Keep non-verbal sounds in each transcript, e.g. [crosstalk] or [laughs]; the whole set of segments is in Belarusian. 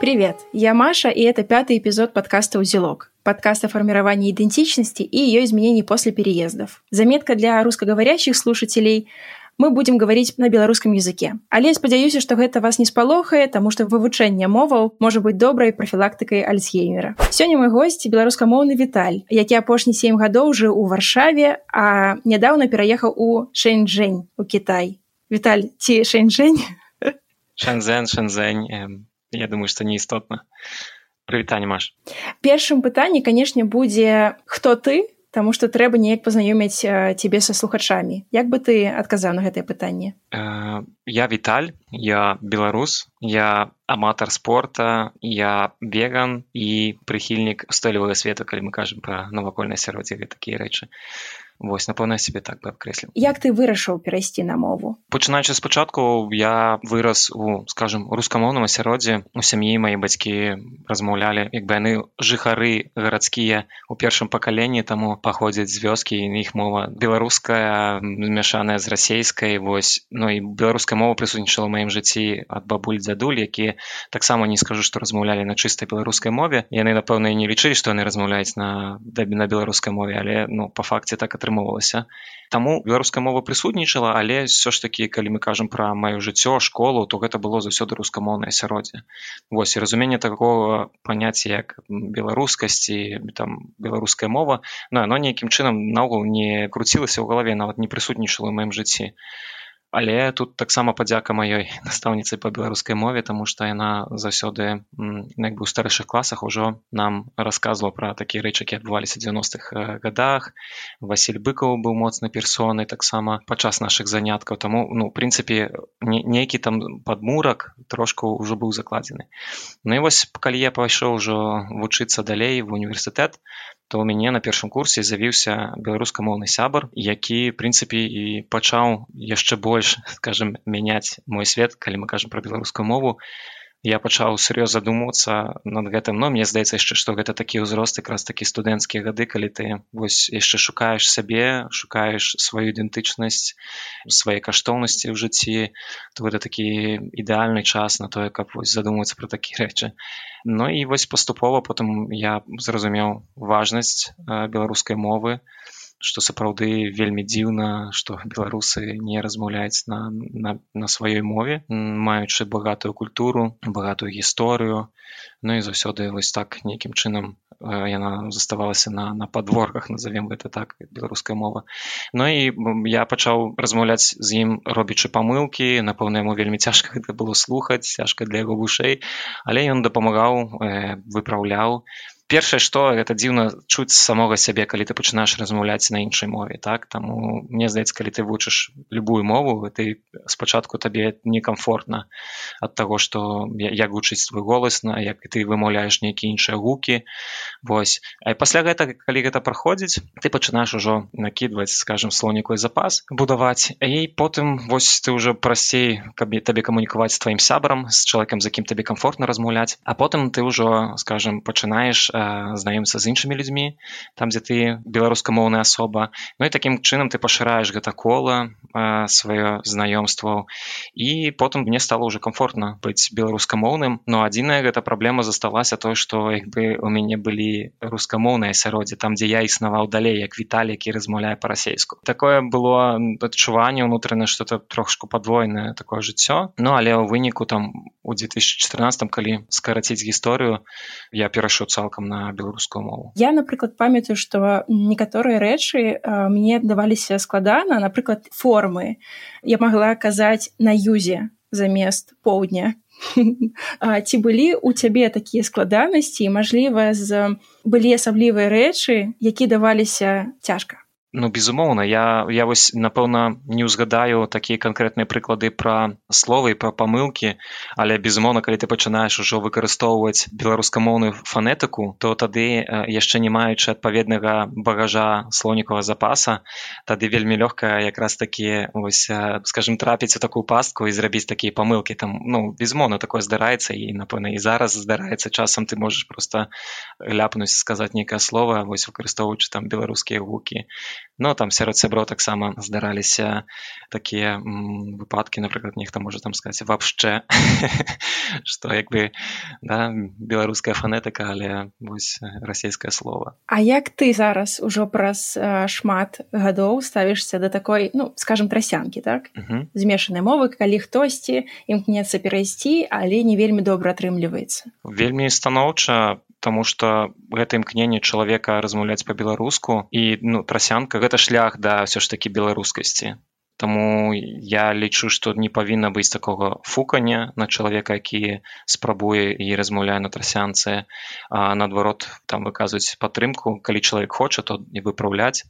Привет, я Маша, и это пятый эпизод подкаста «Узелок» подкаст о формировании идентичности и ее изменений после переездов. Заметка для русскоговорящих слушателей мы будем говорить на беларускам языке. Але спадзяюся, што гэта вас не спалохае, таму што вывучэнне моваў можа быць добрай прафілактыкай альцгеймера. Сёння мой госць беларускамоўны Віталь, які апошні сем гадоў жыў у варшаве, а нядаўна пераехаў у Шэньчжэнь у Кітай. Віталь ці Шэньчжэнь? Шэнзэн, Шэнзэнь. Я думаю, што не істотна. Прывітанне Маш. Першым пытанне, канешне, будзе хто ты, Таму што трэба неяк пазнаёміць цябе са слухачамі. Як бы ты адказаў на гэтае пытанне? Э, я Віталь, я беларус, я аматар спорта, я веган і прыхільнік устойлівага свету, калі мы кажам пра навакольнае асяроддзе такія рэчы вось напэўна себе так бы абкрэсліў як ты вырашыў перайсці на мову? Пачынаючы спачатку я вырас у скажем рускамоўным асяроддзе у сям'і мае бацькі размаўлялі як бы яны жыхары гарадскія у першым пакаленні таму паходзяць з вёскі і іх мова беларуская змяшаная з расейскай вось ну і беларуская мова прысутнічала маім жыцці ад бабуль дзядуль які таксама не скажу што размаўлялі на чыстай беларускай мове яны напэўна не лічылі што яны размаўляюць на дабі на беларускай мове але ну по факце так атрымаў атрымоўвалася Таму беларуская мова прысутнічала але все ж таки калі мы кажам пра маё жыццё школу то гэта было заўсёды рускамоўнае асяроддзе. Вось і разуменне такого паняцця як беларускасці там беларуская мова на оно нейкім чынам наогул не круцілася ў галаве нават не прысутнічала ў маім жыцці Але тут таксама падзяка маёй [laughs] настаўніцы па беларускай мове, таму што яна заўсёды як бы ў старэйшых класах ужо нам расказвала пра такія рэчы, які адбываліся 90-х э, годах. Васіль быкаў быў моцны персонай таксама падчас нашых заняткаў. Таму ну, прынцыпе нейкі там падмурак трошку ўжо быў закладзены. Ну і вось калі я пайшоў ужо вучыцца далей в універсітэт, то ў мяне на першым курсе з'явіўся беларускамоўны сябар які прынцыпе і пачаў яшчэ больш [laughs] скажем мяняць мой свет калі мы кажам пра беларускую мову я пачаў сур'ёз задумацца над гэтым но мне здаецца яшчэ што гэта такі ўзрост якраз такі студэнцкія гады калі ты вось яшчэ шукаеш сабе шукаеш сваю ідэнтычнасць свае каштоўнасці ў жыцці то гэта такі ідэальны час на тое каб вось задумацца пра такія рэчы. Ну і вось паступова потым я зразумеў важнасць беларускай мовы што сапраўды вельмі дзіўна што беларусы не размаўляюць на, на, на сваёй мове маючы багатую культуру багатую гісторыю. Ну і заўсёды вось так нейкім чынам яна заставалася на, на падворках назовем гэта так беларуская мова. Ну і я пачаў размаўляць з ім робячы памылкі. Напэўна яму вельмі цяжка гэта было слухаць цяжка для яго вушэй. Але ён дапамагаў э, выпраўляў. і першае што гэта дзіўна чуць самога сябе калі ты пачынаеш размаўляць на іншай мове так? Таму мне здаецца калі ты вучыш любую мову ты спачатку табе некамфортна ад таго што як гучыць твой голас на як ты вымаўляеш нейкія іншыя гукі. Вось. А пасля гэта калі гэта праходзіць ты пачынаеш ужо накідваць скажем слоніквы запас будаваць і потым вось ты ўжо прасцей каб табе камунікаваць з тваім сябрам з чалавекам за кім табе комфортна размаўляць. А потым ты ўжо скажем пачынаеш знаёмся з іншымі людзьмі там дзе ты беларускамоўная асоба Ну і такім чынам ты пашыраеш гэта кола сваё знаёмство і потым мне стало уже комфортна быць беларускамоўным но адзіная гэта праблема засталася той што як бы у мяне былі рускамоўныя асяроддзе там дзе я існаваў далей як віталь які размаўляе па-расейску такое было адчуванне ўнутрана что-то трошку падвойнае такое жыццё Ну але ў выніку там у 2014 калі скараціць гісторыю я перайшоў цалкам на беларускую мову? Я напрыклад памятаю что некаторыя рэчы мне даваліся складана напрыклад формы. Я магла казаць на юзе замест поўдня ці [laughs] былі у цябе такія складанасці мажліва з былі асаблівыя рэчы які даваліся цяжка Ну безумоўна я я вось напэўна не ўзгадаю такія канкрэтныя прыклады пра словы пра памылкі але безумоўна калі ты пачынаеш ужо выкарыстоўваць беларускамоўную фанетыку то тады яшчэ не маючы адпаведнага багажа слонікавага запаса тады вельмі лёгка якраз такі вось скажем трапіць у такую пастку і зрабіць такія памылкі. Там ну безмоўна такое здараецца і напэўна і зараз здараецца. Часам ты можаш просто ляпнуць сказаць нейкае слово вось выкарыстоўваючы там беларускія гукі но там сярод сяброў таксама здараліся такія выпадкі напрыклад нехта можа там сказаць вообще [laughs] что як бы да беларуская фанетыка але вось расійскае слово. А як ты зараз ужо праз шмат гадоў ставішся да такой ну скажем трасянкі так? Змешанай мовы калі хтосьці імкнецца перайсці але не вельмі добра атрымліваецца вельмі станоўча Таму што гэта імкненне чалавека размаўляць па-беларуску і ну трасянка гэта шлях да ўсё ж такі беларускасці Таму я лічу што не павінна быць такога фукання на чалавека які спрабуе і размаўляе на трасянцы а наадварот там выказваюць падтрымку калі чалавек хоча то не выпраўляць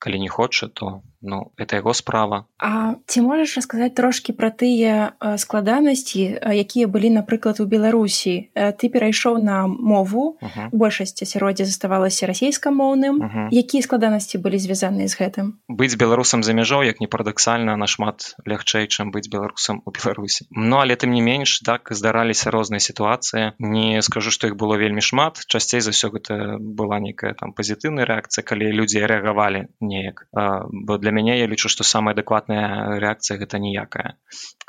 калі не хоча то ну это яго справа. А ці можаш расказаць трошки пра тыя складанасці якія былі напрыклад у беларусі? Ты перайшоў на мову uh -huh. большасць асяроддзя заставалася расійскамоўным. Uh -huh. якія складанасці былі звязаныя з гэтым? Быць беларусам за мяжой як не парадаксальна нашмат лягчэй чым быць беларусам у беларусі. Ну але тым не менш так здараліся розныя сітуацыі. Не скажу што іх было вельмі шмат. Часцей за ўсё гэта была нейкая там пазітыўная рэакцыя калі людзі рэагавалі неяк. Бо для мяне я лічу што самая адэкватная рэакцыя гэта ніякая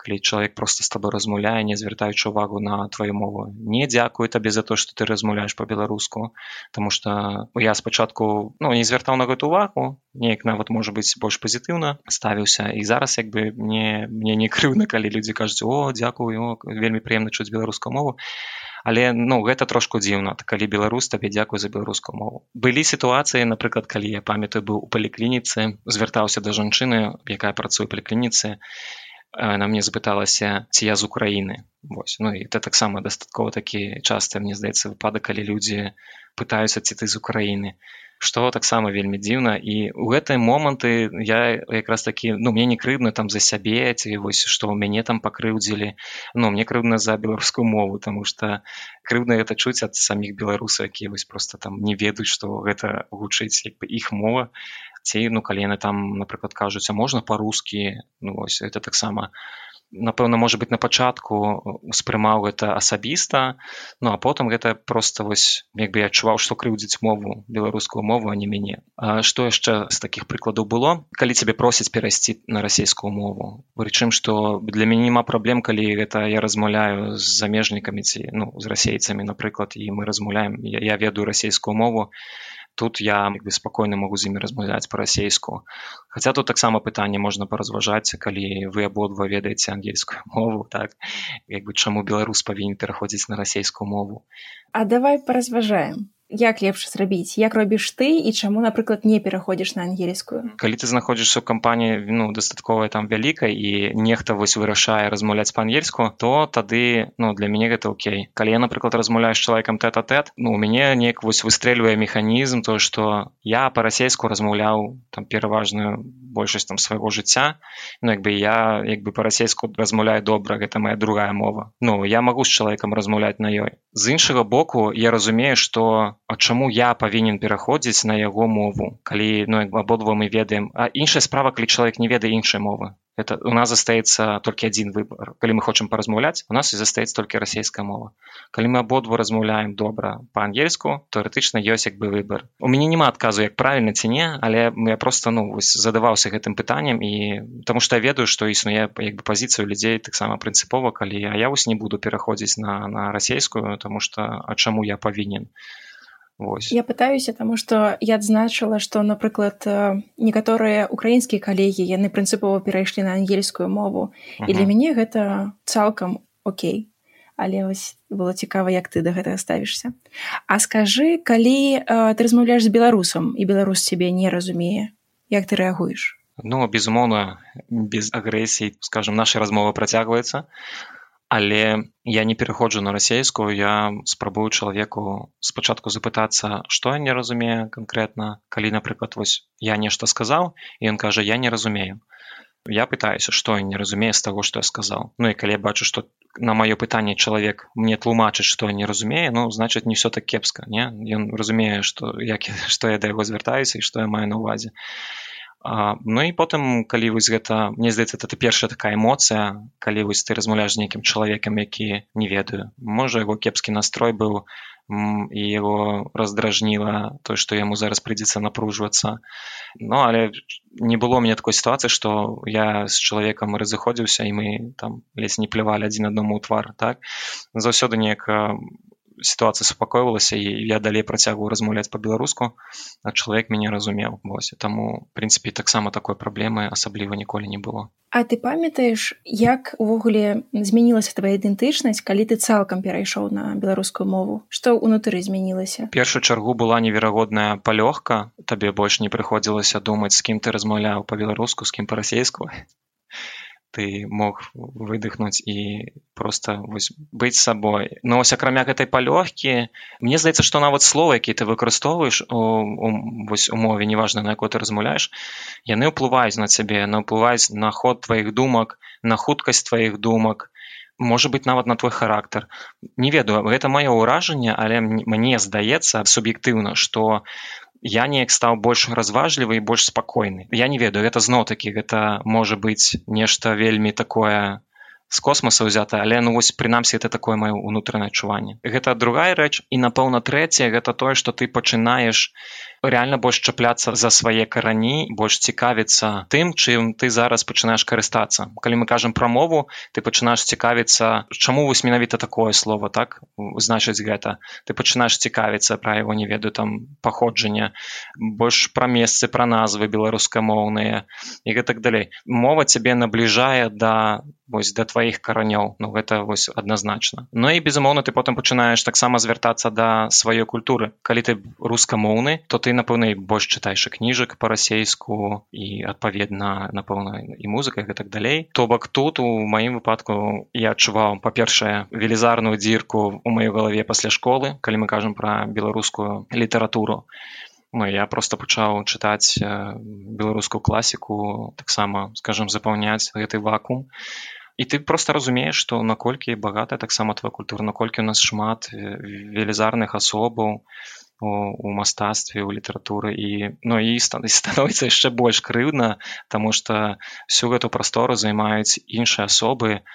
калі чалавек просто з табой размаўляе не звяртаючы увагу на твою мову не дзякую табе за то што ты размаўляеш по-беларуску Таму что я спачатку ну не звяртаў на гэту увагу неяк нават можа быць больш пазітыўна ставіўся і зараз як бы мне мне не крыўна калі людзі кажуць о дзякую вельмі прыемна чуць беларускую мову але ну гэта трошку дзіўна калі беларус табе дзякую за беларускую мову. Былі сітуацыі напрыклад калі я памятаю быў у паліклініцы звяртаўся да жанчыны якая працуе паліклініцы на мне запыталася ці я з Украіны? Вось ну і это таксама дастаткова такі часта мне здаецца выпадак калі людзі пытаюцца ці ты з Украіны што таксама вельмі дзіўна. І ў гэтай моманты я якраз такі ну мне не крыўна там за сябе ці вось што ў мяне там пакрыўдзілі. Но мне крыўна за беларускую мову тому что крыўна это чуць ад саміх беларусаў якія вось просто там не ведаюць што гэта гучыць як бы іх мова. Ці ну калі яны там напрыклад кажуць а можна па-рускі? Ну вось это таксама напэўна можа быть на пачатку успрымаў гэта асабіста ну а потым гэта просто вось як бы я адчуваў што крыўдзіць мову беларускую мову а не мяне. Што яшчэ з такіх прыкладаў было? Калі цябе просяць перайсці на расійскую мову прычым што для мяне няма праблем калі гэта я размаўляю з замежнікамі ці ну з расейцамі напрыклад і мы размаўляем я, я ведаю расійскую мову тут я бы спакойна могу з імі размаўляць па-расейску Хаця тут таксама пытанне можна паразважаць калі вы абодва ведаеце ангельскую мову так? Як бы чаму беларус павінен пераходзіць на расійскую мову. А давай паразважаем як лепш зрабіць? Як робіш ты і чаму напрыклад не пераходзіш на ангельскую? Калі ты знаходзішся ў кампаніі ну дастатковая там вялікай і нехта вось вырашае размаўляць па-ангельску то тады ну для мяне гэта Окей. Калі я напрыклад размаўляю з чалавекам тэт-атэт ну у мяне неяк вось выстрэльвае механізм то што я па-расейску размаўляў там пераважную большасць там свайго жыцця. Ну як бы я як бы па-расейску размаўляю добра гэта моя другая мова. Ну я магу з чалавекам размаўляць на ёй. З іншага боку я разумею што А чаму я павінен пераходзіць на яго мову калі ну абодва мы ведаем. А іншая справа калі чалавек не ведае іншай мовы. Это у нас застаецца толькі адзін выбор калі мы хочам паразмаўляць у нас і застаецца толькі расійская мова. Калі мы абодва размаўляем добра па-ангельску тэоретычна ёсць як бы выбор у мяне няма адказу як правільна ці не але я просто ну вось задаваўся гэтым пытаннем і таму што я ведаю што існуе як бы пазіцыю людзей таксама прынцыпова калі я вось не буду пераходзіць на на расійскую тому что а чаму я павінен? то Вось. Я пытаюся таму што я адзначыла што напрыклад некаторыя украінскія калегі яны прынцыпова перайшлі на ангельскую мову uh -huh. і для мяне гэта цалкам Окей але вось было цікава як ты да гэтага ставішся А скажы калі э, ты размаўляеш з беларусам і беларус цябе не разумее як ты рэагуеш Ну безумоўна без агрэсій скажем наша размова працягваецца але я не пераходжу на расейскую я спрабую чалавеку спачатку запытацца што я не разумею канкрэтна калі напрыклад вось я нешта сказаў і ён кажа я не разумею я пытаюся што я не разумею з таго што я сказаў. Ну і калі я бачу што на маё пытанне чалавек мне тлумачыць што я не разумею ну значит не все так кепска не? Ён разумее што як [laughs] што я да яго звяртаюся і што я маю на увазе А, ну і потым калі вось гэта мне здаецца это першая такая эмоцыя калі вось ты размаўляеш з нейкім чалавекам які не ведаю. Можа яго кепскі настрой быў і яго раздражніла то што яму зараз прыйдзецца напружвацца Ну але не было мне такой сітуацыі што я з чалавекам разыходзіўся і мы там ледзь не плявалі адзін аднаму ў твар так? Заўсёды неяк сітуацыя супакойвалася і я далей працягваў размаўляць па-беларуску а чалавек мяне разумеў вось таму прынцыпе таксама такой праблемы асабліва ніколі не было. А ты памятаеш як увогуле змянілася твоя ідэнтычнасць калі ты цалкам перайшоў на беларускую мову? Што ўнутры змянілася першую чаргу была неверагодная палёгка. Табе больш не прыходзілася думаць з кім ты размаўляў па-беларуску з кім па-расейску ты мог выдыхнуць і просто вось, быць сабой но ось акрамя гэтай палёгкі мне здаецца што нават слова які ты выкарыстоўваеш у, у, вось умове неважна на якой ты размаўляеш яны ўплываюць на цябе на ўплываюць на ход тваіх думак на хуткасць тваіх думак можа быть нават на твой характар не ведаю гэта маё ўражанне але мне здаецца суб'ектыўна што я неяк стаў больш разважлівы і больш спакойны я не ведаю гэта зноў такі гэта можа быць нешта вельмі такое з космоса ўзята але ну вось прынамсі это такое маё унутранае адчуванне. Гэта другая рэч і напэўна трэцяе гэта тое што ты пачынаеш реально больш чапляцца за свае карані больш цікавіцца тым чым ты зараз пачынаеш карыстацца. Калі мы кажам пра мову ты пачынаеш цікавіцца чаму вось менавіта такое слово так значыць гэта. Ты пачынаеш цікавіцца пра яго не ведаю там паходжання больш пра месцы пра назвы беларускамоўныя і гэтак далей. Мова цябе набліжае да вось да тваіх каранёў. Ну гэта вось адназначна. Ну і безумоўна ты потым пачынаеш таксама звяртацца да сваёй культуры. Калі ты рускамоўны то ты напэўна больш чытаеш кніжак па-расейску і адпаведна напэўна і музыка гэтак далей то бок тут у маім выпадку я адчуваў па-першае велізарную дзірку у маёй галаве пасля школы калі мы кажам пра беларускую літаратуру Ну, я просто пачаў чытаць беларускую класіку таксама скажем запаўняць гэты вакуум. І ты просто разумееш што наколькі багатая таксама твоя культура наколькі у нас шмат велізарных асобаў у мастацтве у літаратуры і ну і становіцца яшчэ больш крыўдна тому что всю гэту прастору займаюць іншыя асобы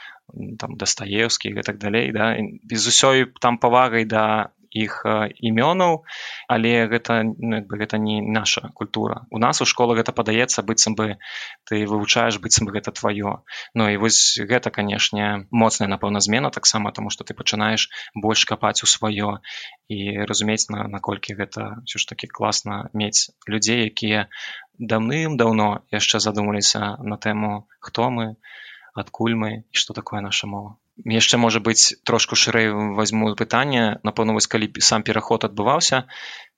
там дастаеўскі і так далей да без усёй там павагай да іх імёнаў але гэта ну, бы гэта не наша культура. У нас у школы гэта падаецца быццам бы ты вывучаеш быццам бы гэта тваё. Ну і вось гэта канешне моцная напэўна змена таксама тому что ты пачынаеш больш капаць у сваё і разумець на наколькі гэта все ж таки класна мець людзей якія даўным-даўно яшчэ задумаліся на тэму хто мы адкуль мы і што такое наша мова яшчэ можа быць трошку шырэй возьму пытанне напэўна вось калі сам пераход адбываўся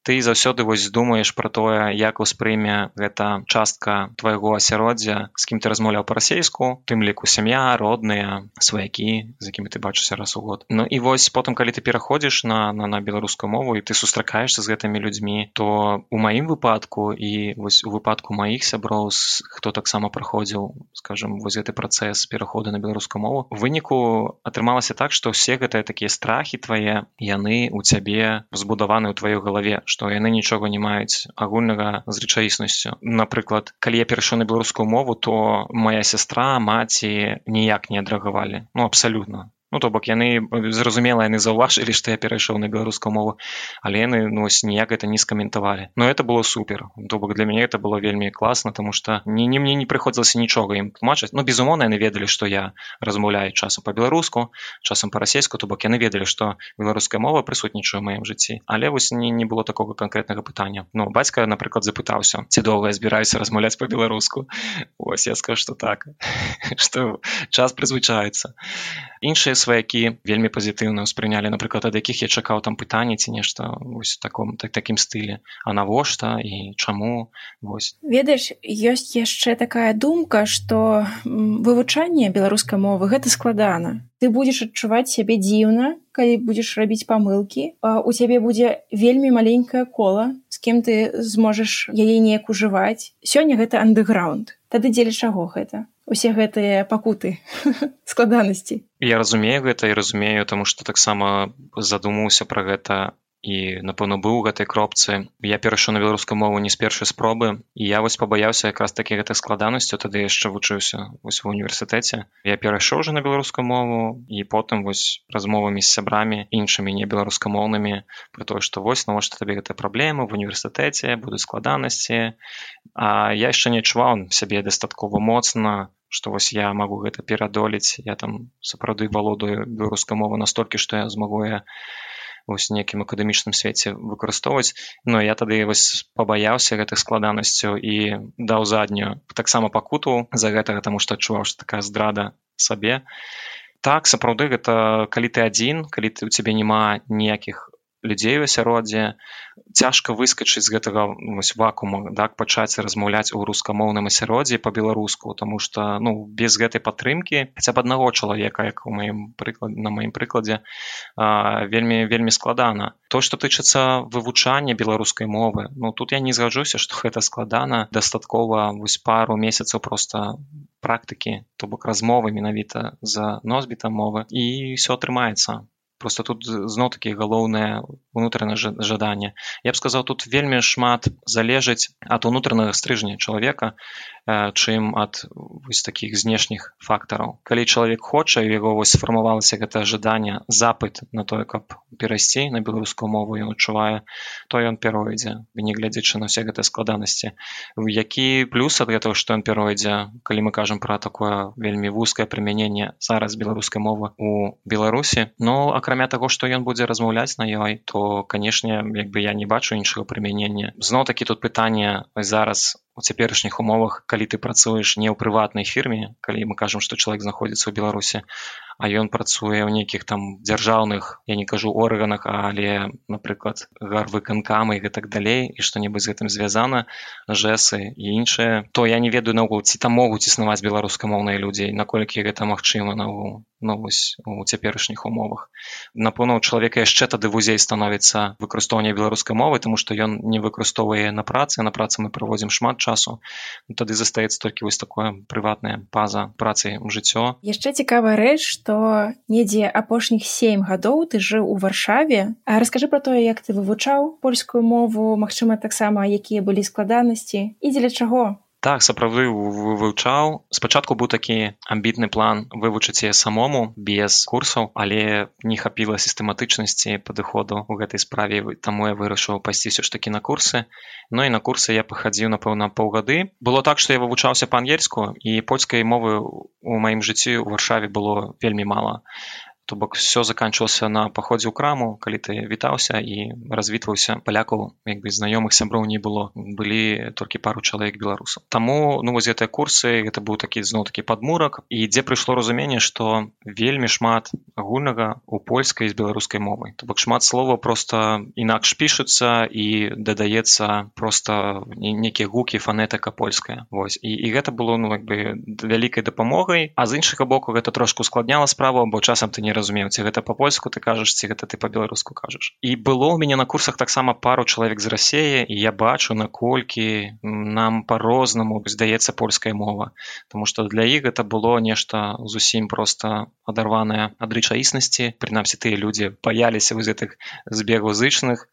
ты заўсёды вось думаеш про тое як успрыме гэта частка твайго асяроддзя з кім ты размаўляў па-расейску тым ліку сям'я родныя сваякі з якімі ты бачыся раз у год. Ну і вось потым калі ты пераходзіш на на, на беларускую мову і ты сустракаешься з гэтымі людзьмі то у маім выпадку і вось у выпадку маіх сяброў хто таксама праходзіў скажем вось гэты працэс пераходу на беларускую мову выніку атрымалася так што ўсе гэтыя такія страхі твае яны у цябе збудаваны ў тваёй галаве што яны нічога не маюць агульнага з рэчаіснасцю. Напрыклад калі я перайшоў на беларускую мову то моя сястра маці ніяк не адрэагавалі. Ну абсалютна Ну то бок яны зразумела яны заўважылі што я перайшоў на беларускую мову але яны ну, ніяк это не скаментавалі. Но это было супер. То бок для мяне это было вельмі класна тому что не не мне не прыходзілася нічога ім тлумачыць. Но безумоўна яны ведалі што я размаўляю часам по-беларуску часам па-расейску то бок яны ведалі што беларуская мова прысутнічаю маім жыцці. Але вось не, не было такого конкретнага пытання. Но бацька напрыклад запытаўся ці доўга я збіраюся размаўляць по-беларуску ось я скажу что так [laughs] что час прызвычаецца іншыя сваякі вельмі пазітыўна ўспрынялі напрыклад ад якіх я чакаў там пытанне ці нешта вось таком так такім стылі. А навошта і чаму? Вось. Ведаеш ёсць яшчэ такая думка што вывучанне беларускай мовы гэта складана. Ты будзеш адчуваць сябе дзіўна калі будзеш рабіць памылкі. У цябе будзе вельмі маленькае кола з кем ты зможаш яе неяк ужываць. Сёння гэта андэграунд. Тады дзеля чаго гэта усе гэтыя пакуты [laughs] складанасці. Я разумею гэта і разумею таму што таксама задумаўся пра гэта і напэўна быў у гэтай кропцы. Я перайшоў на беларускую мову не з першай спробы і я вось пабаяўся якраз такі гэтай складанасцю тады яшчэ вучыўся вось ва універсітэце я перайшоў уже на беларускую мову і потым вось размовамі з сябрамі іншымі не беларускамоўнымі про тое што вось навошта табе гэта праблема в універсітэце будуць складанасці. А я яшчэ не адчуваў сябе дастаткова моцна што вось я магу гэта перадолець я там сапраўды валодаю беларускай мовы настолькі што я змагу я вось некім акадэмічным свеце выкарыстоўваць. Но я тады вось пабаяўся гэтых складанасцяў і даў заднюю таксама пакуту за гэтага таму што адчуваў што такая здрада сабе. Так сапраўды гэта калі ты адзін калі ты у цябе няма ніякіх людзей у асяроддзе цяжка выскачыць з гэтага вось вакуума так пачаць размаўляць у рускамоўным асяроддзі по-беларуску тому что ну без гэтай падтрымки хаця б аднаго чалавека як у маім прыклад на маім прыкладзе а, вельмі вельмі складана. То что тычыцца вывучання беларускай мовы ну тут я не згаджуся что гэта складана. Дастаткова вось пару месяцаў просто практыкі то бок размовы менавіта за носьбітам мовы і все атрымаецца просто тут зноў такі галоўнае унутранае жаданне я б сказаў тут вельмі шмат залежыць ад унутранага стрыжня чалавека чым ад вось такіх знешніх фактараў калі чалавек хоча яго вось сфармавалася гэта жаданне запыт на тое каб перайсці на беларускую мову ён адчувае то ён перайдзе не глядзячы на все гэтай складанасці які плюс ад гэтага што ён перайдзе калі мы кажам пра такое вельмі вузкае прымяненне зараз беларускай мовы у беларусі но акрамя таго што ён будзе размаўляць на ёй то канешне як бы я не бачу іншага прымянення зноў такі тут пытанне зараз у цяперашніх умовах калі ты працуеш не ў прыватнай фірме калі мы кажам што чалавек знаходзіцца ў беларусі а ён працуе ў нейкіх там дзяржаўных я не кажу органах але напрыклад гарвыканкамы і гэтак далей і што-небудзь з гэтым звязана жэсы і іншыя то я не ведаю наогул ці там могуць існаваць беларускамоўныя людзей наколькі гэта магчыма наогул ну вось у цяперашніх умовах. Напэўна у чалавека яшчэ тады вузей становіцца выкарыстоўванне беларускай мовы тому што ён не выкарыстоўвае на працы на працы мы праводзім шмат часу. Тады застаецца толькі вось такое прыватная паза працы жыццё. Яшчэ цікавая рэч што недзе апошніх сем гадоў ты жыў у варшаве. А раскажы про тое як ты вывучаў польскую мову Мачыма таксама якія былі складанасці і дзеля чаго так сапраўды вывучаў. Спачатку быў такі амбітны план вывучыць яе самому без курсаў але не хапіла сістэматычнасці падыходу у гэтай справе таму я вырашыў пайсці ўсё ж такі на курсы. Ну і на курсы я пахадзіў напэўна паўгады. Было так што я вывучаўся па-ангельску і польскай мовы у маім жыцці ў варшаве было вельмі мала то бок все заканчивался на паходзе ў краму калі ты вітаўся і развітваўся палякаў як бы знаёмых сяброў не было былі толькі пару чалавек беларусаў. Таму ну вось гэтыя курсы гэта быў такі зноў такі падмурак. І дзе прыйшло разуменне што вельмі шмат агульнага у польскай з беларускай мовай. То бок шмат слова просто інакш пішуцца і дадаецца просто нейкія гукі фанетыка польская. Вось. І, і гэта было ну як бы вялікай дапамогай. А з іншага боку гэта трошку ускладняла справу бо часам ты не разумеў ці гэта па-польску ты кажаш ці гэта ты па-беларуску кажаш і было ў мяне на курсах таксама пару чалавек з рассеі я бачу наколькі нам по-рознаму здаецца польская мова. Таму што для іх гэта было нешта зусім просто адарваная ад рэчаіснасці прынамсі тыя людзі паяліся вось гэтых збегаў зычных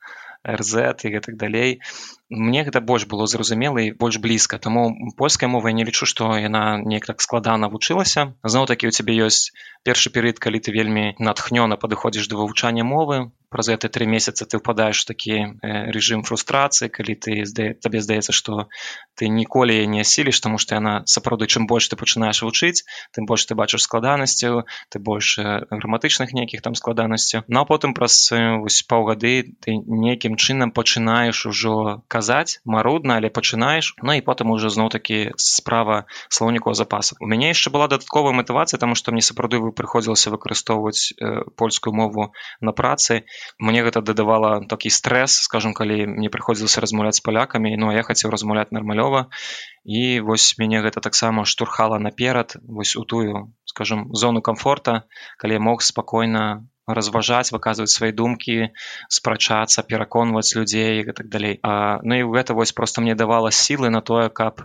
рз і гэтак далей мне гэта больш было зразумела і больш блізка таму польская мова я не лічу што яна неяк так складана вучылася зноў такі у цябе ёсць першы перыяд калі ты вельмі натхнёна падыходзіш да вывучання мовы. Праз гэты тры месяцы ты ўпадаеш такі рэжым фрустрацыі калі ты здае табе здаецца што ты ніколі не асіліш таму што яна сапраўды чым больш ты пачынаеш вучыць тым больш ты бачыш складанасцяў ты больш граматычных нейкіх там складанасцяў ну а потым праз вось паўгады ты нейкім чынам пачынаеш ужо казаць марудна але пачынаеш Ну і потым уже зноў такі справа слоўнікаў запаса у мяне яшчэ была дадатковая матывацыя таму што мне сапраўды вы прыходзілася выкарыстоўваць э, польскую мову на працы. Мне гэта дадавала такі стрэс скажем калі мне прыходзілася размаўляць з палякамі Ну я хацеў размаўляць нармалёва. І вось мяне гэта таксама штурхала наперад вось у тую скажем зону комфорта калі я мог спакойна разважаць выказваць свае думкі спрачацца пераконваць людзей і так далей. А, ну і гэта вось просто мне давала сілы на тое каб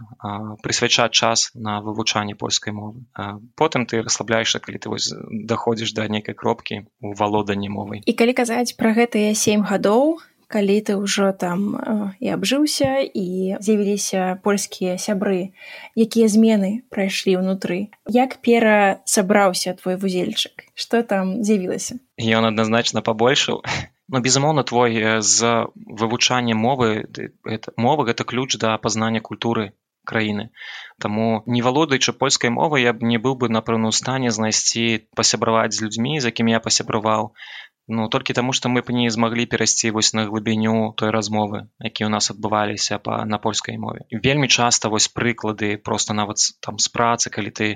прысвячаць час на вывучанне польскай мовы. А, потым ты расслабляешься калі ты вось даходзіш да нейкай кропкі у валоданні мовай і калі казаць пра гэтыя сем гадоў калі ты ўжо там і абжыўся і з'явіліся польскія сябры. Якія змены прайшлі ўнутры як пера сабраўся твой вузельчык что там з'явілася ён адназначна пабольшаў но безумоўна твой з вывучання мовы это мова гэта ключ да пазнання культуры краіны Таму не валодаючы польскай мовы я б не быў бы напэўна ў стане знайсці пасябраваць з людзьмі з якімі я пасябраваў Ну толькі таму, што мы б не змаглі перайсці вось на глыбіню той размовы, якія ў нас адбываліся па на польскай мове. Вельмі часта вось прыклады просто нават там з працы, калі ты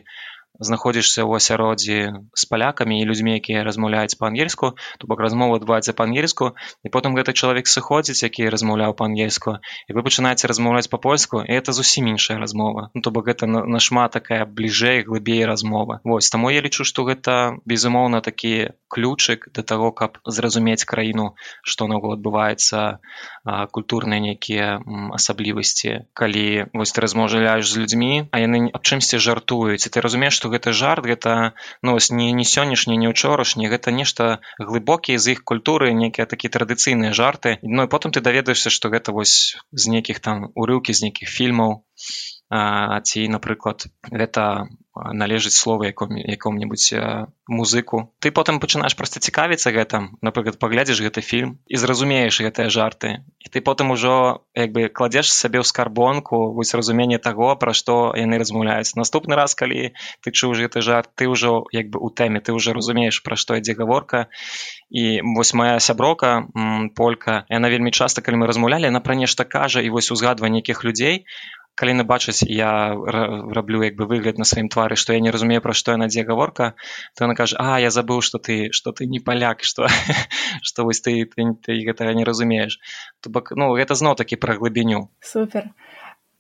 знаходзішся ў асяроддзі з палякамі і людзьмі якія размаўляюць па-ангельску то бок размова адбываецца па-ангельску і потым гэты чалавек сыходзіць які размаўляў па-ангельску і вы пачынаеце размаўляць па-польску і это зусім іншая размова. Ну, то бок гэта нашмат такая бліжэй глыбей размова. Вось таму я лічу што гэта безумоўна такі ключык да таго каб зразумець краіну што наогул адбываецца культурныя нейкія асаблівасці. Калі вось ты размаўляеш з людзьмі а яны аб чымсьці жартуюць і ты разумееш што гэта жарт гэта ну не не сённяшні не ўчорашні гэта нешта глыбокія з іх культуры нейкія такія традыцыйныя жарты. Ну і потым ты даведаешся што гэта вось з нейкіх там урыўкі з нейкіх фільмаў ці напрыклад гэта належыць слова яком якому-небудзь музыку. Ты потым пачынаеш проста цікавіцца гэтым напрыклад паглядзіш гэты фільм і зразумееш гэтыя жарты. І ты потым ужо як бы кладзеш сабе ў скарбонку вось разуменне таго пра што яны размаўляюць. Наступны раз калі ты чуў гэты жарт ты ўжо як бы у тэме ты уже разумееш пра што ідзе гаворка. І вось моя сяброка полька яна вельмі часта калі мы размаўлялі на пра нешта кажа і вось узгадва нейкіх людзей калі яны бачаць я раблю як бы выгляд на сваім твары што я не разумею пра што яна дзе гаворка то она кажа а я забыў што ты што ты не паляк што [laughs] што вось ты, ты, ты гэтага не разумееш то бок ну гэта зноў такі пра глыбіню. Супер.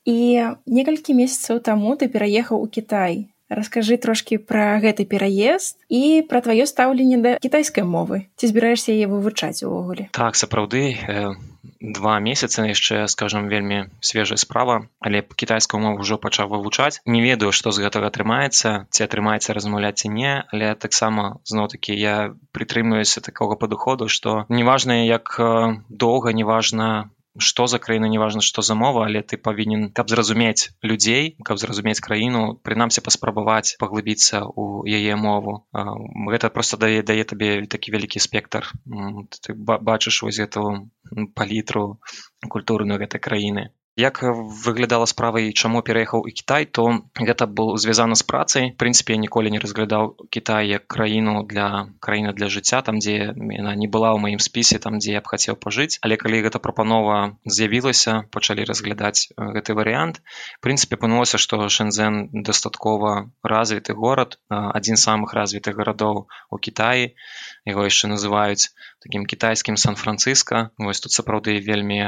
І некалькі месяцаў таму ты пераехаў у Кітай Раскажы трошкі пра гэты пераезд і пра тваё стаўленне да кітайскай мовы. Ці збіраешся яе вывучаць увогуле? Так сапраўды два месяцы яшчэ скажем вельмі свежая справа але кітайскую мову ўжо пачаў вывучаць не ведаю што з гэтага атрымаецца ці атрымаецца размаўляць ці не але таксама зноў-такі я прытрымлююся такога падыходу што неважна як доўга неважна што за краіна неважна што за мова але ты павінен каб зразумець людзей каб зразумець краіну прынамсі паспрабаваць паглыбіцца ў яе мову. Гэта просто дае дае табе такі вялікі спектр. Ты бачыш вось эту палітру культурную гэтай краіны як выглядала справа і чаму пераехаў і Кітай то гэта был звязана з працай. Прынцыпе ніколі не разглядаў Кітай як краіну для краіны для жыцця там дзе яна не была ў маім спісе там дзе я б хацеў пажыць. Але калі гэта прапанова з'явілася пачалі разглядаць гэты варыянт. Прынцыпе апынулася што шэнзен дастаткова развіты горад адзін з самых развітых гарадоў у Кіаі яго яшчэ называюць такім кітайскім сан-францыска вось тут сапраўды вельмі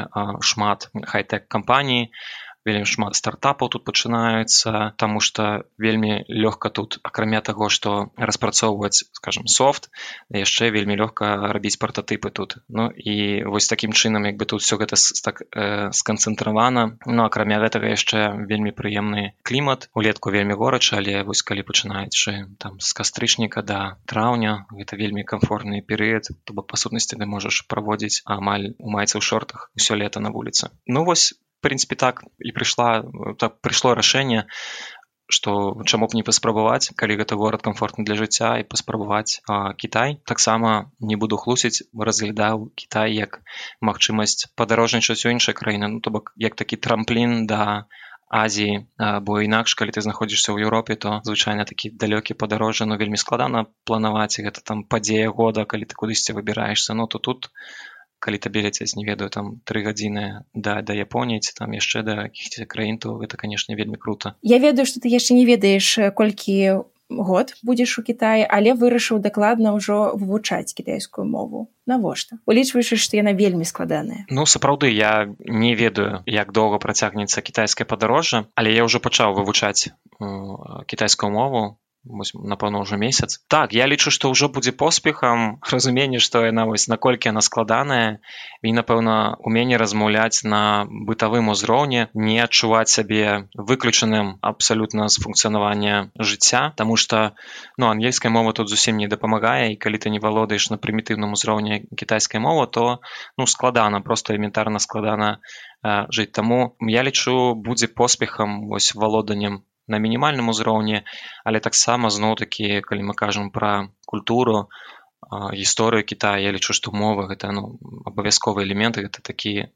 шмат хай-тэк кампаніі вельмі шмат стартапаў тут пачынаюцца таму што вельмі лёгка тут акрамя таго што распрацоўваць скажем софт яшчэ вельмі лёгка рабіць партатыпы тут. Ну і вось такім чынам як бы тут все гэта так э, сканцэнтравана. Ну акрамя гэтага яшчэ вельмі прыемны клімат улетку вельмі горача але вось калі пачынаючы там з кастрычніка да траўня гэта вельмі комфортны перыяд то бок па сутнасці ты можаш праводзіць амаль у майцы ў шортах усё лета на вуліцы. Ну вось прынцыпе так і прыйшла так прыйшло рашэнне што чаму б не паспрабаваць калі гэта горад комфортны для жыцця і паспрабаваць Кітай таксама не буду хлусіць разглядаў Кітай як магчымасць падарожнічаць у іншай краіны ну то бок як такі трамплін да Азіі бо інакш калі ты знаходзішся ў Еўропе то звычайна такі далёкі падарожжа но вельмі складана планаваць гэта там падзея года калі ты кудысьці выбіраешься ну то тут калі табе ляцець не ведаю там тры гадзіны да да японіі ці там яшчэ да якіхся краін то гэта канешне вельмі круто. Я ведаю што ты яшчэ не ведаеш колькі год будзеш у Кітаі але вырашыў дакладна ўжо вывучаць кітайскую мову. Навошта? Улічваючы што яна вельмі складаная. Ну сапраўды я не ведаю як доўга працягнецца кітайскае падарожжа але я ўжо пачаў вывучаць кітайскую мову напэўна ўжо месяц. Так я лічу што ўжо будзе поспехам [laughs] разуменне што яна вось наколькі яна складаная. І напэўна умение размаўляць на бытавым узроўні не адчуваць сябе выключаным абсалютна з функцыянавання жыцця Таму что ну ангельская мова тут зусім не дапамагае і калі ты не валодаеш на прымітыўным узроўні кітайскай мова то ну складана просто элементарна складана жыць таму я лічу будзе поспехам вось валоданнем на мінімальным узроўні але таксама зноў такі калі мы кажам пра культуру гісторыю Китая я лічу што мова гэта ну абавязковы элемент гэта такі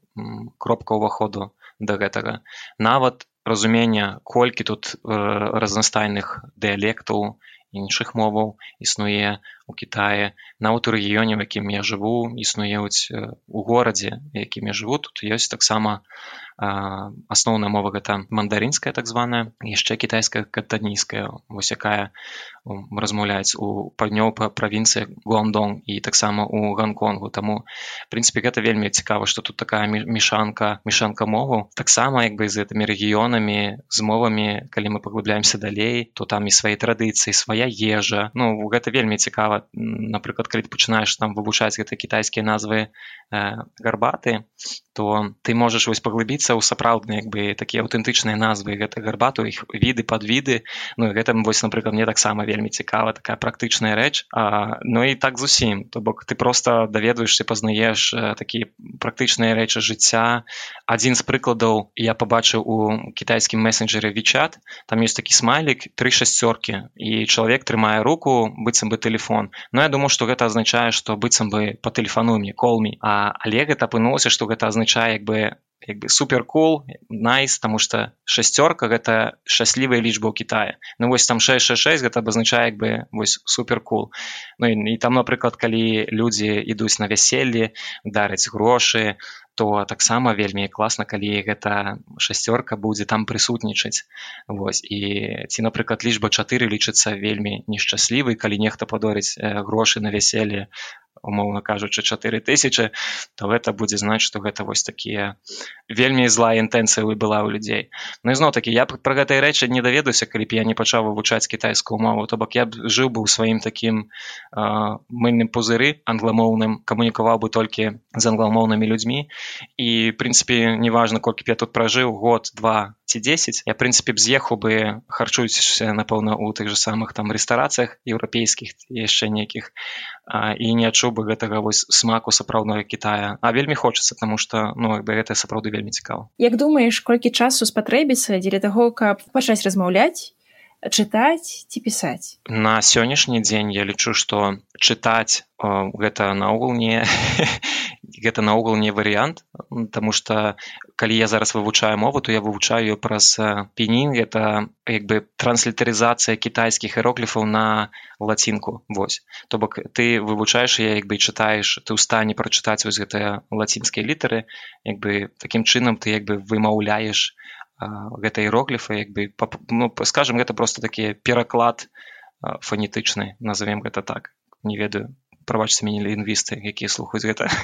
кропка ўваходу да гэтага. Нават разумення колькі тут разнастайных дыялектаў іншых моваў існуе у Китае нават у рэгіёне в якім я жыву існуюць у горадзе якім я жыву тут ёсць таксама асноўная мова гэта мандарынская так званая яшчэ кітайская катанійская вось якая размаўляць у паўднёвай правінцыі гуандон і таксама у гонконгу. Таму прынпе гэта вельмі цікава што тут такая мешанка мешанка мову таксама як бы з гэтымі рэгіёнамі з мовамі калі мы паглубляемся далей то там і свае традыцыі свая ежа. Ну гэта вельмі цікава напрыклад калі пачынаеш там вывучаць гэта кітайскія назвы э, гарбаты то ты можаш вось паглыбіцца ў сапраўдныя як бы такія аўтэнтычныя назвы. Гэта гарбату іх віды падвіды Ну гэта вось напрыклад мне таксама вельмі цікава такая практычная рэч. А, Ну і так зусім то бок ты просто даведваешься пазнаеш такі практычныя рэчы жыцця. Адзін з прыкладаў я побачыў у кітайскім месенджеры вичат там ёсць такі смайлік три шасцёркі. І чалавек трымае руку быццам бы телефон но я думаю что гэта азначае что быццам бы по тэлефану мне колмі а але гэта апынулася что гэта азначае як бы як бы супер cool найс nice, тому что шасцёрка гэта шчаслівая лічба ў Китае. Ну вось там 666 гэта абазначае як бы вось супер cool Ну і, і там напрыклад калі людзі ідуць на вяселле дарыць грошы то таксама вельмі класна калі гэта шасцёрка будзе там прысутнічаць Вось і ці напрыклад лічба 4 лічыцца вельмі нешчаслівы калі нехта падорыць грошы на вяселле умоўна кажучы 4000 то гэта будзе знаць што гэта вось такія вельмі злая інтэнцыя была ў людзей. Ну ізноў такі я пра гэтай рэчы не даведуся калі б я не пачаў вывучаць кітайскую мову то бок я б жыў бы ў сваім такім мыльным пузыры англамоўным камунікаваў бы толькі з англамоўнымі людзьмі. І прынцыпе неважна колькі я тут пражыў год два ці 10 я прынцыпе б з'ехаў бы харчуюся напэўна у тых же самых там рэстарацыях еўрапейскіх яшчэ нейкіх і не адчуў бы гэтага вось смаку сапраўднага Китая. А вельмі хочацца тому что ну бы гэта сапраўды вельмі цікава Як думаеш колькі часу спатрэбіцца дзеля таго каб пачаць размаўляць чытаць ці пісаць? На сённяшні дзень я лічу што чытаць гэта наогул не [laughs] гэта наогул не варыянт Таму что калі я зараз вывучаю мову то я вывучаю праз пенін это як бы транслітарызацыя кітайскіх іерогліфаў на лацінку Вось. То бок ты вывучаеш я як бы чытаеш ты ў стане прачытаць вось гэтыя лацінскія літары як бы такім чынам ты як бы вымаўляеш гэта іерогліфы як бы ну, скажем гэта просто такі пераклад фанетычны назовем гэта так. Не ведаю прабачце мяне лінгвісты якія слухаюць гэта [laughs]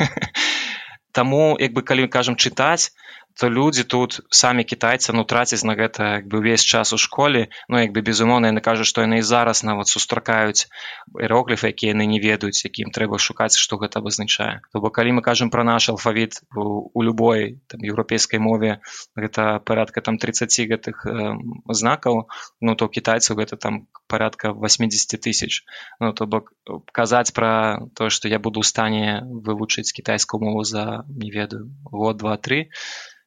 Таму як бы калі кажам чытаць то людзі тут самі кітайцы ну трацяць на гэта як бы ўвесь час у школе. Ну як бы безумоўна яны кажуць што яны і зараз нават сустракаюць іерогліфы якія яны не ведаюць якім трэба шукаць што гэта абазначае то бок калі мы кажам пра наш алфавіт у, любой там еўрапейскай мове гэта парадка там 30 гэтых э, знакаў ну то кітайцаў гэта там порядка 80 тысяч. Ну то бок казаць пра то што я буду ў стане вывучыць кітайскую мову за не ведаю год два три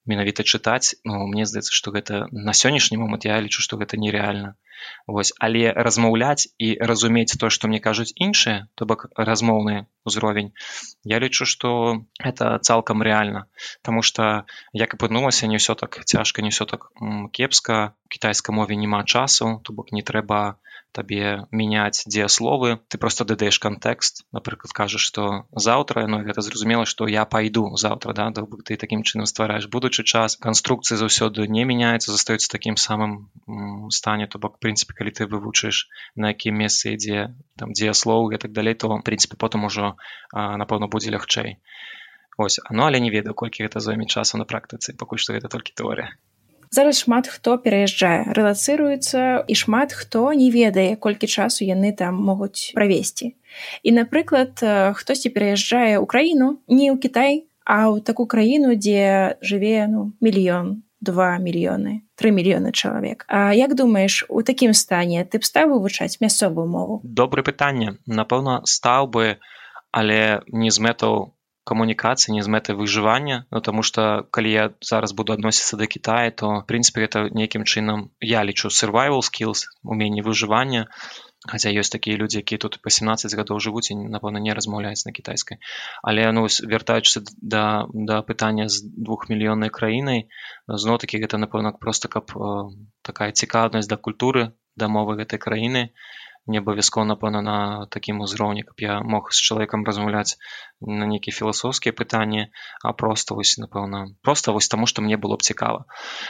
менавіта чытаць ну, мне здаецца што гэта на сённяшні момант я лічу што гэта нереальна Вось але размаўляць і разумець то што мне кажуць іншыя то бок размоўны ўзровень я лічу што это цалкам рэальна Таму что як апынулася не ўсё так цяжка не ўсё так кепска кітайскай мове няма часу то бок не трэба табе мяняць дзеясловы ты просто дадаеш кантэкст напрыклад кажаш што заўтра но гэта зразумела што я пайду заўтра да да ты такім чынам ствараеш будучы час. Канструкцыі заўсёды не мяняецца застаюцца такім самым стане то бок прынцыпе калі ты вывучыш на якім месцы ідзе там дзеяслоў і так далей то прынцыпе потым ужо напэўна будзе лягчэй ось. Ну але не ведаю колькі гэта зойме часу на практыцы пакуль што гэта толькі тэорыя зараз шмат хто пераязджае. Рэлацыруецца і шмат хто не ведае колькі часу яны там могуць правесці. І напрыклад хтосьці пераязджае ў краіну не ў Кітай а ў такую краіну дзе жыве ну мільён два мільёны три мільёны чалавек. А як думаеш у такім стане ты б стаў вывучаць мясцовую мову? Добрае пытанне. Напэўна стаў бы але не з мэтаў камунікацыі не з мэтай выжывання ну таму што калі я зараз буду адносіцца да Китая то прынцыпе это нейкім чынам я лічу survival skills уменне выжывання хаця ёсць такія людзі якія тут па 17 гадоў жывуць і напэўна не размаўляюць на кітайскай але ну вяртаючыся да да пытання з двухмільённай краінай зноў такі гэта напэўна просто каб такая цікаўнасць да культуры да мовы гэтай краіны не абавязкова напэўна на такім узроўні каб я мог з чалавекам размаўляць на нейкія філасофскія пытанні а просто вось напэўна просто вось таму што мне было б цікава.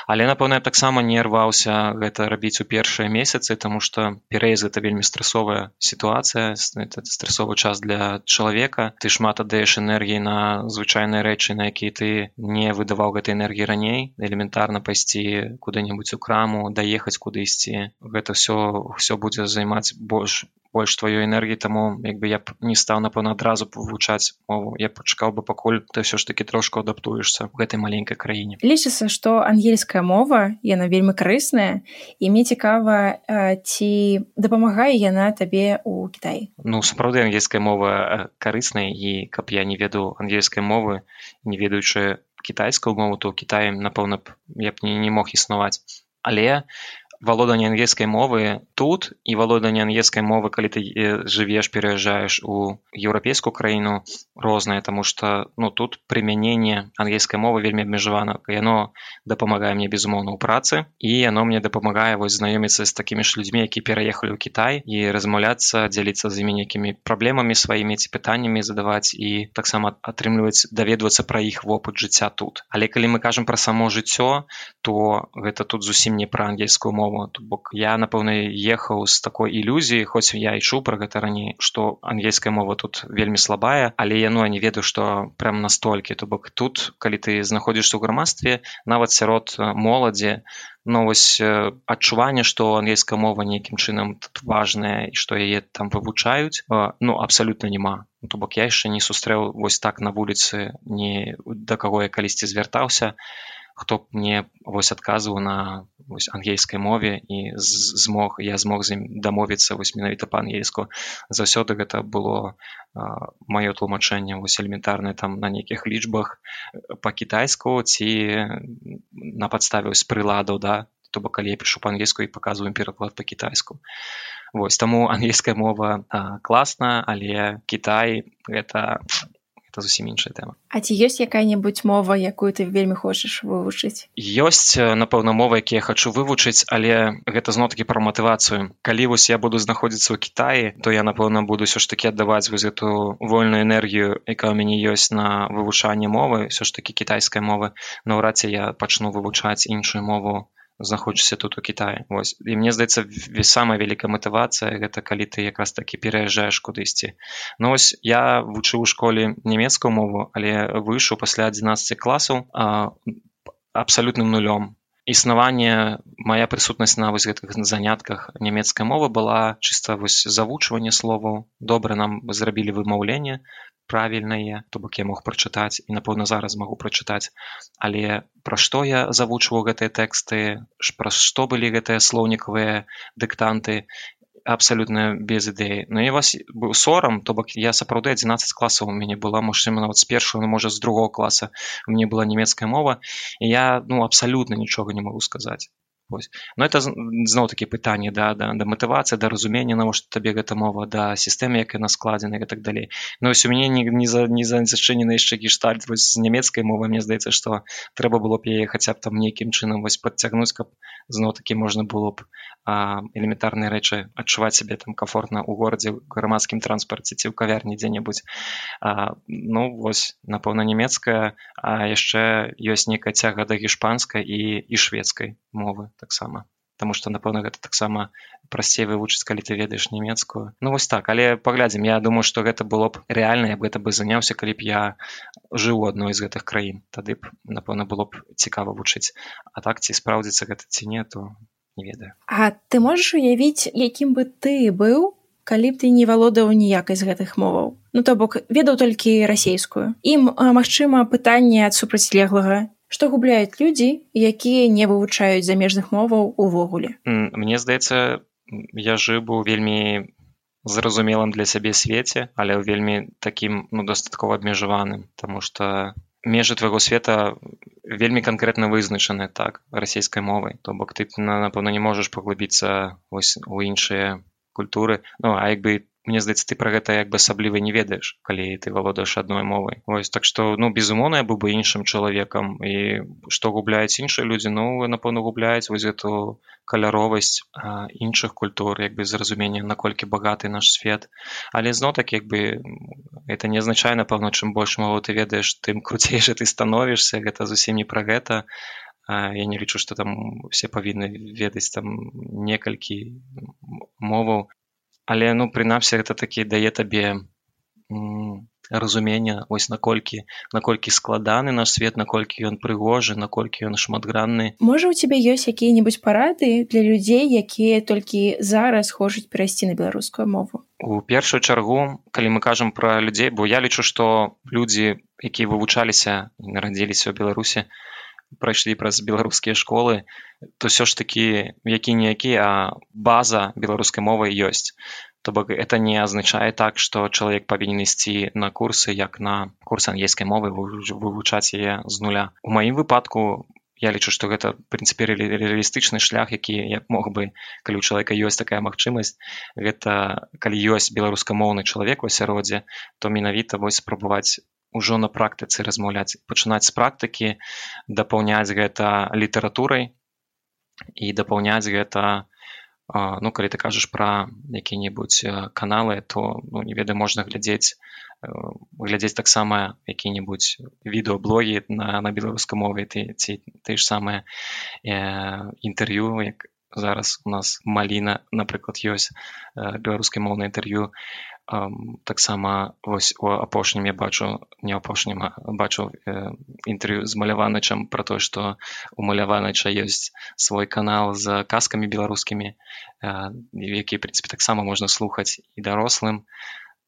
Але напэўна я таксама не рваўся гэта рабіць у першыя месяцы тому что пераезд это вельмі стрессовая сітуацыя стрессовы час для чалавека. Ты шмат аддаеш энергіі на звычайныя рэчы на якія ты не выдаваў гэтай энергіі раней. Элементарна пайсці куды-небудзь у краму даехаць куды ісці. Гэта все все будзе займаць больш больш тваёй энергіі таму як бы я б не стаў напэўна адразу вывучаць мову. Я пачакаў бы пакуль ты ўсё ж таки трошку адаптуешься в гэтай маленькай краіне. Лічыцца што ангельская мова яна вельмі карысная і мне цікава ці дапамагае яна табе у Кітай ну сапраўды ангельская мова карысная і каб я не веду ангельскай мовы не ведаючы кітайскую мову то Кітаем напэўна б я б не, не мог існаваць. Але валоданне ангельскай мовы тут і валоданне ангельскай мовы калі ты жывеш пераязджаеш у еўрапейскую краіну рознае тому что ну тут прымяненне ангельскай мовы вельмі абмежавана яно дапамагае мне безумоўна ў працы і яно мне дапамагае вось знаёміцца з такімі ж людзьмі які пераехалі ў Кітай і размаўляцца дзяліцца з імі нейкімі праблемамі сваімі ці пытаннямі задаваць і таксама атрымліваць даведвацца пра іх вопыт жыцця тут. Але калі мы кажам пра само жыццё то гэта тут зусім не пра ангельскую мову мову то бок я напэўна ехаў з такой ілюзіі хоць я ішоў пра гэта раней што ангельская мова тут вельмі слабая але яно не ведаю што прям настолькі. То бок тут калі ты знаходзішся ў грамадстве нават сярод моладзі но вось адчуванне што ангельская мова нейкім чынам тут важная і што яе там вывучаюць ну абсалютна няма. То бок я яшчэ не сустрэў вось так на вуліцы не да каго я калісьці звяртаўся хто б мне вось адказваў на вось ангельскай мове і змог я змог з ім дамовіцца вось менавіта па-ангельску. Заўсёды гэта было маё тлумачэнне вось элементарнае там на нейкіх лічбах па-кітайску ці на падставе з прыладаў да? То бок калі я пішу па-ангельску і паказваем пераклад па-кітайску. Вось таму ангельская мова класна але Кітай гэта это зусім іншая тэма А ці ёсць якая-небудзь мова якую ты вельмі хочаш вывучыць ёсць напэўна мова які я хочу вывучыць але гэта зно такі пра матывацыю. Калі вось я буду знаходзіцца ў Кіаі то я напэўна буду ўсё ж таки аддаваць вось эту вольную энергію якая ў мяне ёсць на вывучанне мовы ўсё ж таки кітайскай мовы наўрад ці я пачну вывучаць іншую мову знаходжуся тут у Кітаі Вось і мне здаецца самая вялікая матывацыя гэта калі ты якраз такі пераязджаеш кудысьці. Ну вось я вучыў у школе нямецкую мову але выйшаў пасля 11 класаў абсалютным нулём існаванне моя прысутнасць на вось гэтых занятках нямецкай мовы была чыста вось завучванне словаў. Добра нам зрабілі вымаўленне правільнае то бок я мог прачытаць і напэўна зараз магу прачытаць. Але пра што я завучваў гэтыя тэксты пра што былі гэтыя слоўнікавыя дыктанты абсалютна без ідэі Ну і вас быў сорам то бок я сапраўды 11 класаў у мяне была магчыма нават з ну, можа з другого класа мне была нямецкая мова. І я ну абсалютна нічога не магу сказаць Вось. Но это зноў такі пытанне да, да, да матывацыі да разумення навошта табе гэта мова да сістэмы як яна складзена і так далей Ну вось у мяне не, не за не зачынены яшчэ гештальт вось з нямецкай мовы мне здаецца што трэба было б яе хаця б там нейкім чынам вось подцягнуць каб зноў такі можна было б элементарныя рэчы адчуваць сябе там комфортна ў горадзе грамадскім транспарце ці ў кавярні дзе-небудзь Ну вось напэўна нямецкая а яшчэ ёсць нейкая цяга да гішпанскай і і шведскай мовы таксама Таму што напэўна гэта таксама прасцей вывучыць калі ты ведаеш нямецкую Ну вось так. Але паглядзім Я думаю што гэта было б рэальна я б гэта бы заняўся калі б я жыў у адной з гэтых краін тады б напэўна было б цікава вучыць. А так ці спраўдзіцца гэта ці не то не ведаю. А ты можаш уявіць якім бы ты быў калі б ты не валодаў ніякай з гэтых моваў? Ну то бок ведаў толькі расейскую ім магчыма пытанне ад супрацьлеглага што губляюць людзі якія не вывучаюць замежных моваў увогуле? Мне здаецца я жыў быў вельмі зразумелым для сябе свеце але вельмі такім ну дастаткова абмежаваным тому что межы твайго света вельмі канкрэтна вызначаны так расійскай мовай. То бок ты напэўна не можаш паглыбіцца вось у іншыя культуры. Ну а як бы мне здаецца ты пра гэта як бы асабліва не ведаеш калі ты валодаеш адной мовай. Ось так што ну безумоўна я быў бы іншым чалавекам і што губляюць іншыя людзі ну напэўна губляюць вось эту каляровасць іншых культур як бы зразумення наколькі багаты наш свет. Але зноў так як бы это не азначае напэўна чым больш мову ты ведаеш тым [laughs] круцейшы ты становішся гэта зусім не пра гэта. Я не лічу што там все павінны ведаць там некалькі моваў але ну прынамсі гэта такі дае табе разумення ось наколькі наколькі складаны наш свет наколькі ён прыгожы наколькі ён шматгранны. Можа у цябе ёсць якія-небудзь парады для людзей якія толькі зараз хочуць перайсці на беларускую мову? У першую чаргу калі мы кажам пра людзей бо я лічу што людзі якія вывучаліся нарадзіліся ў беларусе прайшлі праз беларускія школы то ўсё ж такі які-ніякі а база беларускай мовы ёсць. То бок это не азначае так што чалавек павінен ісці на курсы як на курс ангельскай мовы вывучаць яе з нуля. У маім выпадку я лічу што гэта прынцыпе рэалістычны шлях які мог бы калі у чалавека ёсць такая магчымасць гэта калі ёсць беларускамоўны чалавек у асяроддзе то менавіта вось спрабаваць ўжо на практыцы размаўляць пачынаць з практыкі дапаўняць гэта літаратурай і дапаўняць гэта ну калі ты кажаш пра які-небудзь каналы то ну, не ведаю можна глядзець глядзець таксама які-небудзь відэоблогі на на беларускай мове ты ці ты ж самае інтэрв'ю як зараз у нас маліна напрыклад ёсць беларускай моўнае інтэрв'ю таксама вось у апошнім я бачу не апошнім бачыў інтэрв'ю з маляваначам пра тое што у маляванача ёсць свой канал з казкамі беларускімі які прынцыпе таксама можна слухаць і дарослым.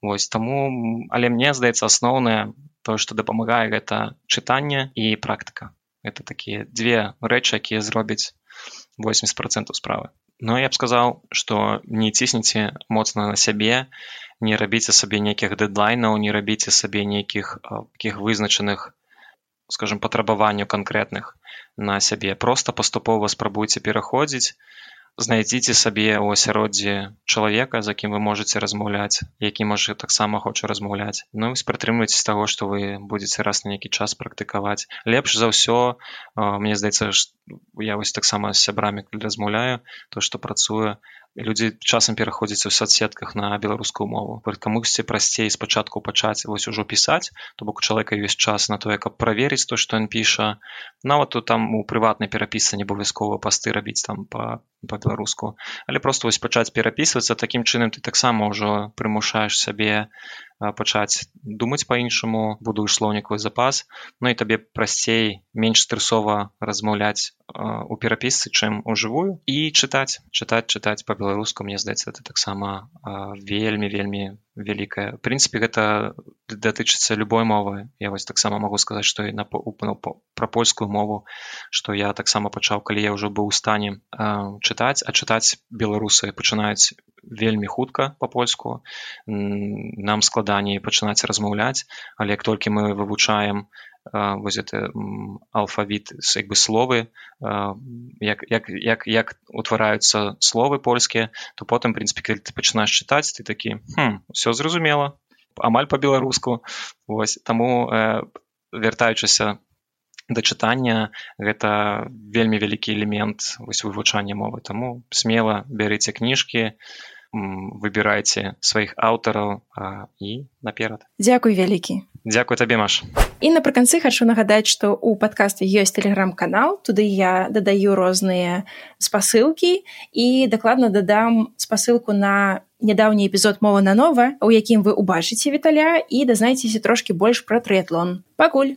Вось таму але мне здаецца асноўнае тое што дапамагае гэта чытанне і практыка. Это такія две рэчы якія зробяць 80 процентов справы но я б сказаў што не цісніце моцна на сябе не рабіце сабе нейкіх дэдлайнаў не рабіце сабе нейкіх таких вызначаных скажем патрабаванняў канкрэтных на сябе просто паступова спрабуйце пераходзіць знайдзіце сабе ў асяроддзі чалавека з якім вы можете размаўляць які можа таксама хоча размаўляць. Ну прытрымліваць з таго што вы будетеце раз на нейкі час практыкаваць. Лепш за ўсё мне здаецца я вось таксама з сябрамі размаўляю то што працуе людзі часам пераходзяць у соцсетках на беларускую мову. Камусьці прасцей спачатку пачаць вось ужо пісаць? То бок чалавека ёсць час на тое каб праверыць то што ён піша. Нават тут там у прыватнай перапісцы не абавязкова пасты рабіць там по па-беларуску. Але просто вось пачаць перапісвацца такім чынам ты таксама ўжо прымушаеш сабе пачаць думаць по-іншаму буду слоўнікавы запас. Ну і табе прасцей менш стрэсова размаўляць у перапісцы чым у жывую і чытаць чытаць чытаць по-беларуску мне здаецца это таксама вельмі вельмі вялікая прынцыпе гэта датычыцца любой мовы. Я вось таксама могу сказаць што і на пра польскую мову што я таксама пачаў калі я ўжо быў у стане чытаць а чытаць беларусы пачынаюць вельмі хутка по-польску. Нам складаней пачынаць размаўляць але як толькі мы вывучаем воз это алфавіт як бы словы як, як, як, як утвараюцца словы польскія то потым прынпе калі ты пачынаеш чытаць ты такі все зразумела амаль по-беларуску вось таму э, вяртаючыся да чытання гэта вельмі вялікі элемент вось вывучання мовы. Таму смела бярыце кніжкі выбірайце сваіх аўтараў і наперад дзякуй вялікі дзякую табе маш і напрыканцы хачу нагадаць што у падкасты ёсць тэлеграм-канал туды я дадаю розныя спасылкі і дакладна дадам спасылку на нядаўні эпізод мова на нова у якім вы убачыце віталя і дазнайцеся трошки больш пра трыятлон пакуль